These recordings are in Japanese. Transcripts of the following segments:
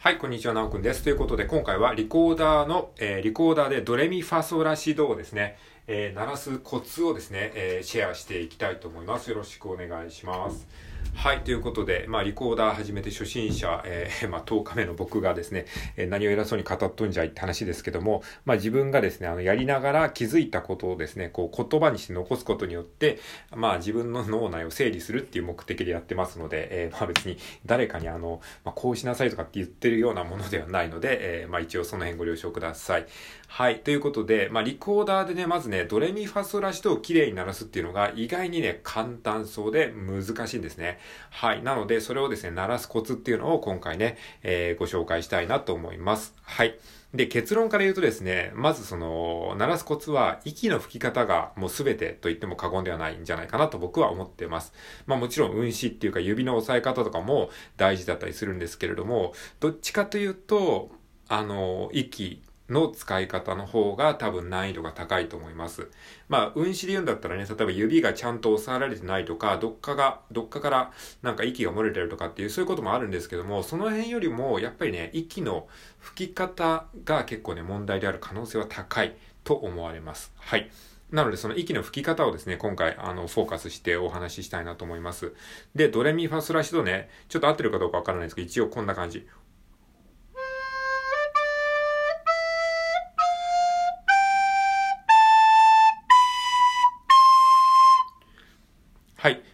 はい、こんにちは、なおくんです。ということで、今回はリコーダーの、えー、リコーダーでドレミファソラシドをですね、えー、鳴らすコツをですね、えー、シェアしていきたいと思います。よろしくお願いします。はい、ということで、まあ、リコーダー始めて初心者、えー、まあ、10日目の僕がですね、えー、何を偉そうに語っとんじゃいって話ですけども、まあ、自分がですね、あの、やりながら気づいたことをですね、こう、言葉にして残すことによって、まあ、自分の 脳内を整理するっていう目的でやってますので、えー、まあ、別に誰かにあの、まあ、こうしなさいとかって言ってるようなものではないので、えー、まあ、一応その辺ご了承ください。はい、ということで、まあ、リコーダーでね、まずね、ドレミファソラシドを綺麗に鳴らすっていうのが意外にね、簡単そうで難しいんですね。はい、なので、それをですね、鳴らすコツっていうのを今回ね、えー、ご紹介したいなと思います。はい。で、結論から言うとですね、まずその、鳴らすコツは、息の吹き方がもう全てと言っても過言ではないんじゃないかなと僕は思ってます。まあもちろん運指っていうか指の押さえ方とかも大事だったりするんですけれども、どっちかというと、あの、息の使い方の方が多分難易度が高いと思います。まあ、運指で言うんだったらね、例えば指がちゃんと押さえられてないとか、どっかが、どっかからなんか息が漏れてるとかっていう、そういうこともあるんですけども、その辺よりも、やっぱりね、息の吹き方が結構ね、問題である可能性は高いと思われます。はい。なので、その息の吹き方をですね、今回、あの、フォーカスしてお話ししたいなと思います。で、ドレミファソラシドね、ちょっと合ってるかどうかわからないですけど、一応こんな感じ。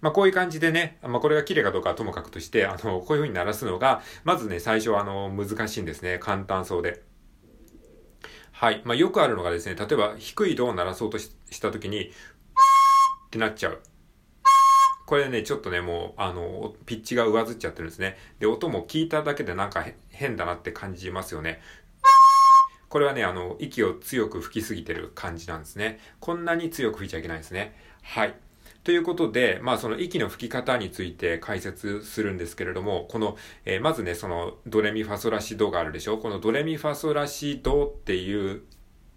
まあ、こういう感じでね、まあ、これが綺麗かどうかはともかくとして、あの、こういう風に鳴らすのが、まずね、最初はあの、難しいんですね。簡単そうで。はい。まあ、よくあるのがですね、例えば低い度を鳴らそうとしたときに、ってなっちゃう。これね、ちょっとね、もう、あの、ピッチが上ずっちゃってるんですね。で、音も聞いただけでなんか変だなって感じますよね。これはね、あの、息を強く吹きすぎてる感じなんですね。こんなに強く吹いちゃいけないんですね。はい。ということで、まあその息の吹き方について解説するんですけれども、この、えー、まずね、そのドレミファソラシドがあるでしょ？このドレミファソラシドっていう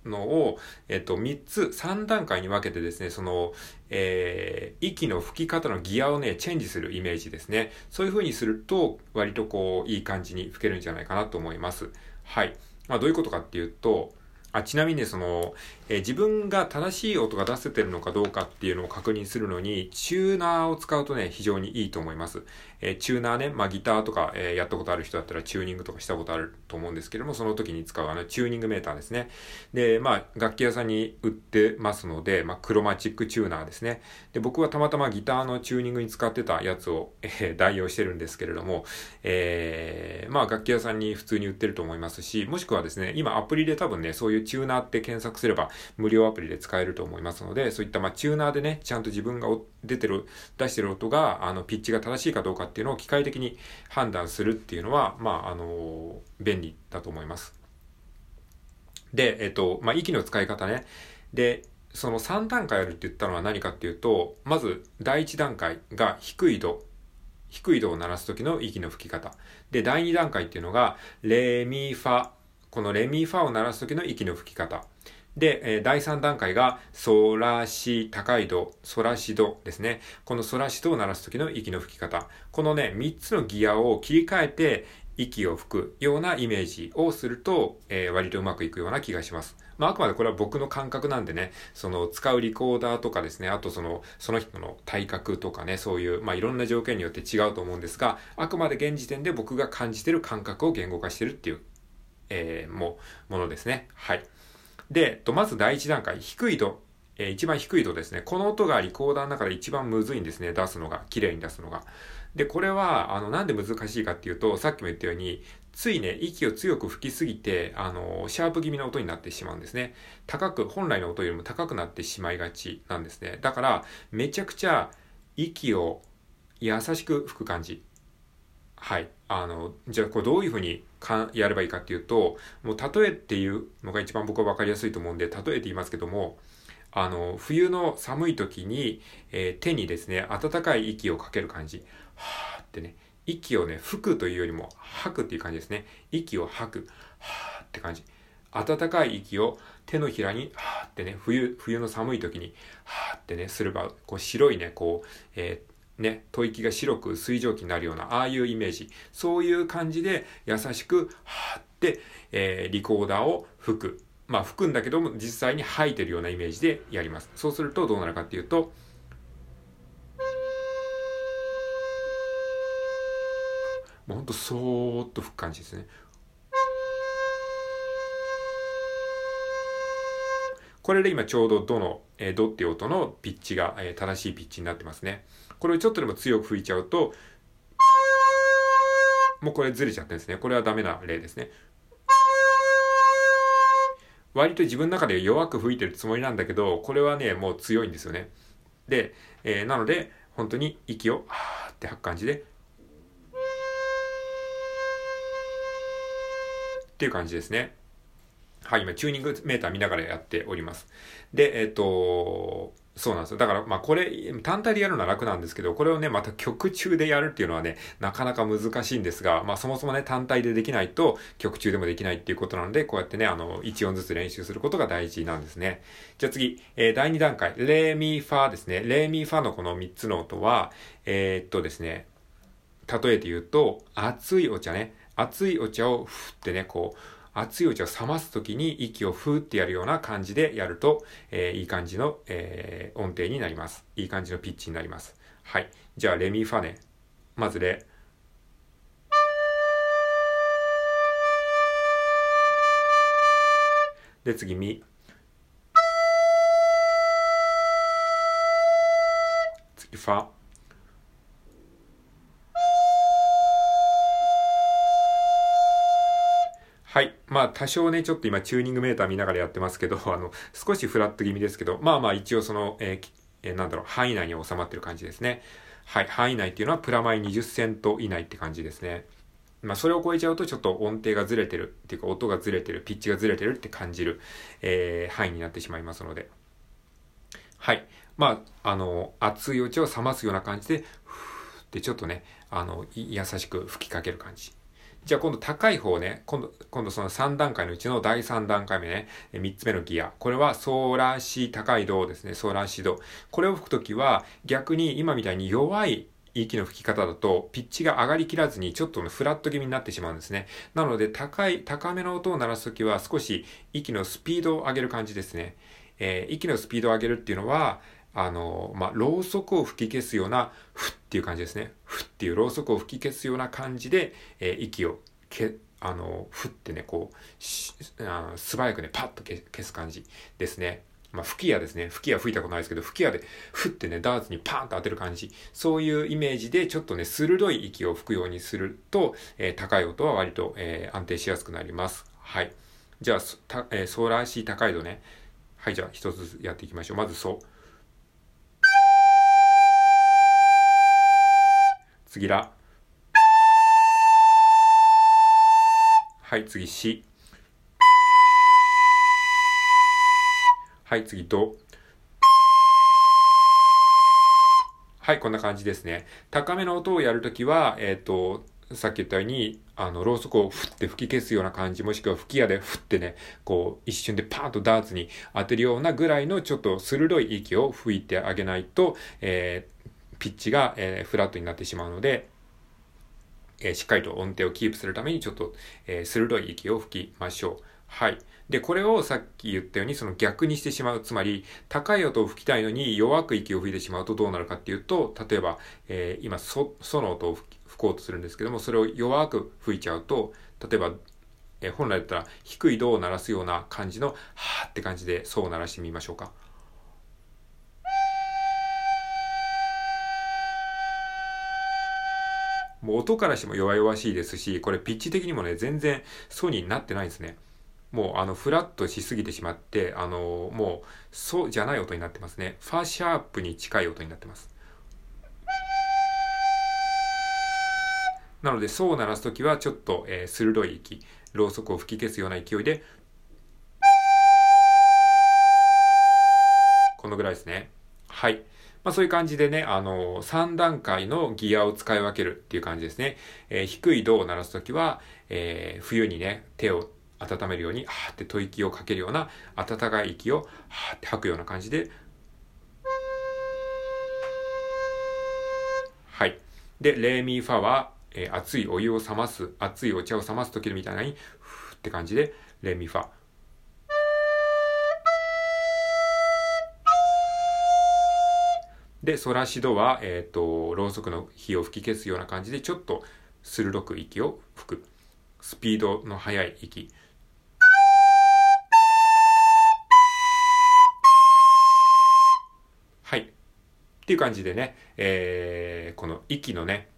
のを、えっと、3つ、3段階に分けてですね、その、えー、息の吹き方のギアをね、チェンジするイメージですね。そういう風にすると、割とこう、いい感じに吹けるんじゃないかなと思います。はい。まあ、どういうことかっていうと、あちなみにね、その、えー、自分が正しい音が出せてるのかどうかっていうのを確認するのに、チューナーを使うとね、非常にいいと思います。えー、チューナーね、まあギターとか、えー、やったことある人だったらチューニングとかしたことあると思うんですけども、その時に使うあのチューニングメーターですね。で、まあ楽器屋さんに売ってますので、まあクロマチックチューナーですね。で、僕はたまたまギターのチューニングに使ってたやつを、え、代用してるんですけれども、えー、まあ楽器屋さんに普通に売ってると思いますし、もしくはですね、今アプリで多分ね、そういうチューナーって検索すれば無料アプリで使えると思いますので、そういったまあチューナーでね、ちゃんと自分が出てる、出してる音が、あの、ピッチが正しいかどうかっていうのを機械的に判断するっていうのは、まあ、あの、便利だと思います。で、えっと、まあ、息の使い方ね。で、その3段階あるって言ったのは何かっていうと、まず第1段階が低い度。低い度を鳴らす時の息の吹き方。で、第2段階っていうのが、レミファ。このレミファを鳴らす時の息の吹き方。で、え、第3段階が、ソラシ、高い度、ソラシドですね。このソラシドを鳴らす時の息の吹き方。このね、3つのギアを切り替えて、息を吹くようなイメージをすると、えー、割とうまくいくような気がします。まあ、あくまでこれは僕の感覚なんでね、その使うリコーダーとかですね、あとその、その人の体格とかね、そういう、まあ、いろんな条件によって違うと思うんですが、あくまで現時点で僕が感じてる感覚を言語化してるっていう、えー、も、ものですね。はい。で、とまず第一段階、低い度、えー、一番低い度ですね。この音がリコーダーの中で一番むずいんですね、出すのが。綺麗に出すのが。で、これは、あの、なんで難しいかっていうと、さっきも言ったように、ついね、息を強く吹きすぎて、あの、シャープ気味の音になってしまうんですね。高く、本来の音よりも高くなってしまいがちなんですね。だから、めちゃくちゃ息を優しく吹く感じ。はい。あの、じゃあこれどういうふうにかやればいいかっていうと、もう例えっていうのが一番僕は分かりやすいと思うんで、例えて言いますけども、あの、冬の寒い時に、えー、手にですね、暖かい息をかける感じ。はーってね、息をね、吹くというよりも吐くっていう感じですね。息を吐く。はーって感じ。暖かい息を手のひらに、はーってね、冬、冬の寒い時に、はーってね、すれば、こう白いね、こう、えーね、吐息が白く水蒸気になるような、ああいうイメージ。そういう感じで優しく、はーって、えー、リコーダーを吹く。まあ、吹くんだけども、実際に吐いてるようなイメージでやります。そうするとどうなるかっていうと、もうほんとそーっと吹く感じですね。これで今ちょうどドの、えー、ドっていう音のピッチが、えー、正しいピッチになってますね。これをちょっとでも強く吹いちゃうと、もうこれずれちゃってるんですね。これはダメな例ですね。割と自分の中で弱く吹いてるつもりなんだけど、これはね、もう強いんですよね。で、えー、なので、本当に息を、はーって吐く感じで、っていう感じですね。はい、今、チューニングメーター見ながらやっております。で、えっ、ー、と、そうなんですよ。だから、まあこれ、単体でやるのは楽なんですけど、これをね、また曲中でやるっていうのはね、なかなか難しいんですが、まあそもそもね、単体でできないと曲中でもできないっていうことなので、こうやってね、あの、1音ずつ練習することが大事なんですね。じゃあ次、えー、第2段階、レーミーファーですね。レーミーファーのこの3つの音は、えー、っとですね、例えて言うと、熱いお茶ね、熱いお茶をふってね、こう、熱いお茶を冷ますときに息をふーってやるような感じでやると、えー、いい感じの、えー、音程になります。いい感じのピッチになります。はい。じゃあ、レミファネ。まずレ。で、次、ミ。次、ファ。はい。まあ、多少ね、ちょっと今、チューニングメーター見ながらやってますけど、あの、少しフラット気味ですけど、まあまあ、一応その、えーえ、なんだろう、範囲内に収まってる感じですね。はい。範囲内っていうのは、プラマイ20セント以内って感じですね。まあ、それを超えちゃうと、ちょっと音程がずれてるっていうか、音がずれてる、ピッチがずれてるって感じる、えー、範囲になってしまいますので。はい。まあ、あの、熱いお茶を冷ますような感じで、ふーってちょっとね、あの、優しく吹きかける感じ。じゃあ今度高い方ね、今度、今度その3段階のうちの第3段階目ね、3つ目のギア。これはソーラーシ高いドですね、ソーラーシード。これを吹くときは逆に今みたいに弱い息の吹き方だと、ピッチが上がりきらずにちょっとフラット気味になってしまうんですね。なので、高い、高めの音を鳴らすときは少し息のスピードを上げる感じですね。えー、息のスピードを上げるっていうのは、あの、まあ、ろうそくを吹き消すような、ふっていう感じですね。ふっていうろうそくを吹き消すような感じで、えー、息をけ、あの、ふってね、こう、しあ素早くね、パッと消す感じですね。まあ、吹き矢ですね。吹き矢吹いたことないですけど、吹き矢で、ふってね、ダーツにパーンと当てる感じ。そういうイメージで、ちょっとね、鋭い息を吹くようにすると、えー、高い音は割と、えー、安定しやすくなります。はい。じゃあ、たえー、ソーラーシー高い度ね。はい、じゃあ、一つずつやっていきましょう。まず、そう。次ら。はい、次、し。はい、次、ど。はい、こんな感じですね。高めの音をやるときは、えっ、ー、と、さっき言ったように、あの、ろうそくをふって吹き消すような感じ、もしくは吹き矢でふってね、こう、一瞬でパーンとダーツに当てるようなぐらいのちょっと鋭い息を吹いてあげないと、えー、ピッチが、えー、フラットになってしまうので、えー、しっかりと音程をキープするためにちょっと、えー、鋭い息を吹きましょう。はい。で、これをさっき言ったようにその逆にしてしまう。つまり、高い音を吹きたいのに弱く息を吹いてしまうとどうなるかっていうと、例えば、えー、今、ソ、ソの音を吹こうとするんですけども、それを弱く吹いちゃうと、例えば、えー、本来だったら低いドを鳴らすような感じの、はーって感じで、ソを鳴らしてみましょうか。もう音からしても弱々しいですし、これピッチ的にもね、全然ソニーになってないんですね。もうあのフラットしすぎてしまって、あのもうソじゃない音になってますね。ファーシャープに近い音になってます。なので、ソを鳴らすときはちょっと、えー、鋭い息、ろうそくを吹き消すような勢いで、このぐらいですね。はい。まあそういう感じでね、あの、3段階のギアを使い分けるっていう感じですね。えー、低い銅を鳴らすときは、えー、冬にね、手を温めるように、はーって吐息をかけるような、温かい息を、はーって吐くような感じで、はい。で、レーミーファは、えー、熱いお湯を冷ます、熱いお茶を冷ます時みたいに、ふーって感じで、レーミーファ。で、ソラシドは、えっ、ー、と、ろうそくの火を吹き消すような感じで、ちょっと鋭く息を吹く。スピードの速い息。はい。っていう感じでね、えー、この息のね、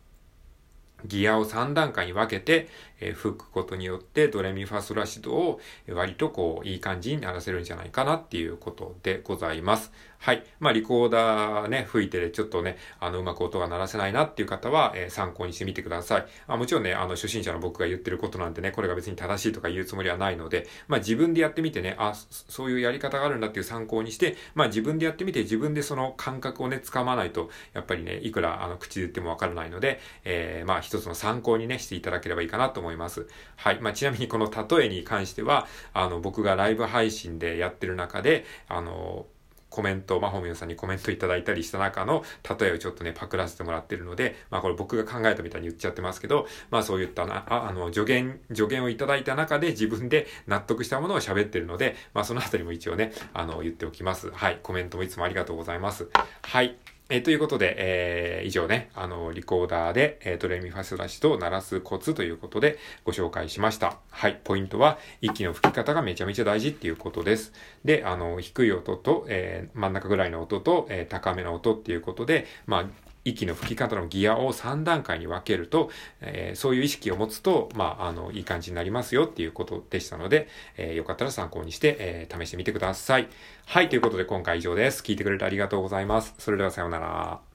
ギアを3段階に分けて、えー、吹くことによって、ドレミファソラシドを割とこう、いい感じにならせるんじゃないかなっていうことでございます。はい。まあ、リコーダーね、吹いてでちょっとね、あの、うまく音が鳴らせないなっていう方は、えー、参考にしてみてください。あもちろんね、あの、初心者の僕が言ってることなんてね、これが別に正しいとか言うつもりはないので、まあ、自分でやってみてね、あ、そういうやり方があるんだっていう参考にして、まあ、自分でやってみて自分でその感覚をね、掴まないと、やっぱりね、いくら、あの、口で言ってもわからないので、えー、まあ、一つの参考にね、していただければいいかなと思います。はい。まあ、ちなみにこの例えに関しては、あの、僕がライブ配信でやってる中で、あの、コメント、まほみょさんにコメントいただいたりした中の例えをちょっとね、パクらせてもらってるので、まあこれ僕が考えたみたいに言っちゃってますけど、まあそういったな、ああの、助言、助言をいただいた中で自分で納得したものを喋ってるので、まあそのあたりも一応ね、あの、言っておきます。はい。コメントもいつもありがとうございます。はい。えー、ということで、えー、以上ね、あの、リコーダーで、えー、ドレミファスラシと鳴らすコツということでご紹介しました。はい。ポイントは、息の吹き方がめちゃめちゃ大事っていうことです。で、あの、低い音と、えー、真ん中ぐらいの音と、えー、高めの音っていうことで、まあ、息の吹き方のギアを3段階に分けると、えー、そういう意識を持つと、まあ、あの、いい感じになりますよっていうことでしたので、えー、よかったら参考にして、えー、試してみてください。はい、ということで今回以上です。聞いてくれてありがとうございます。それではさようなら。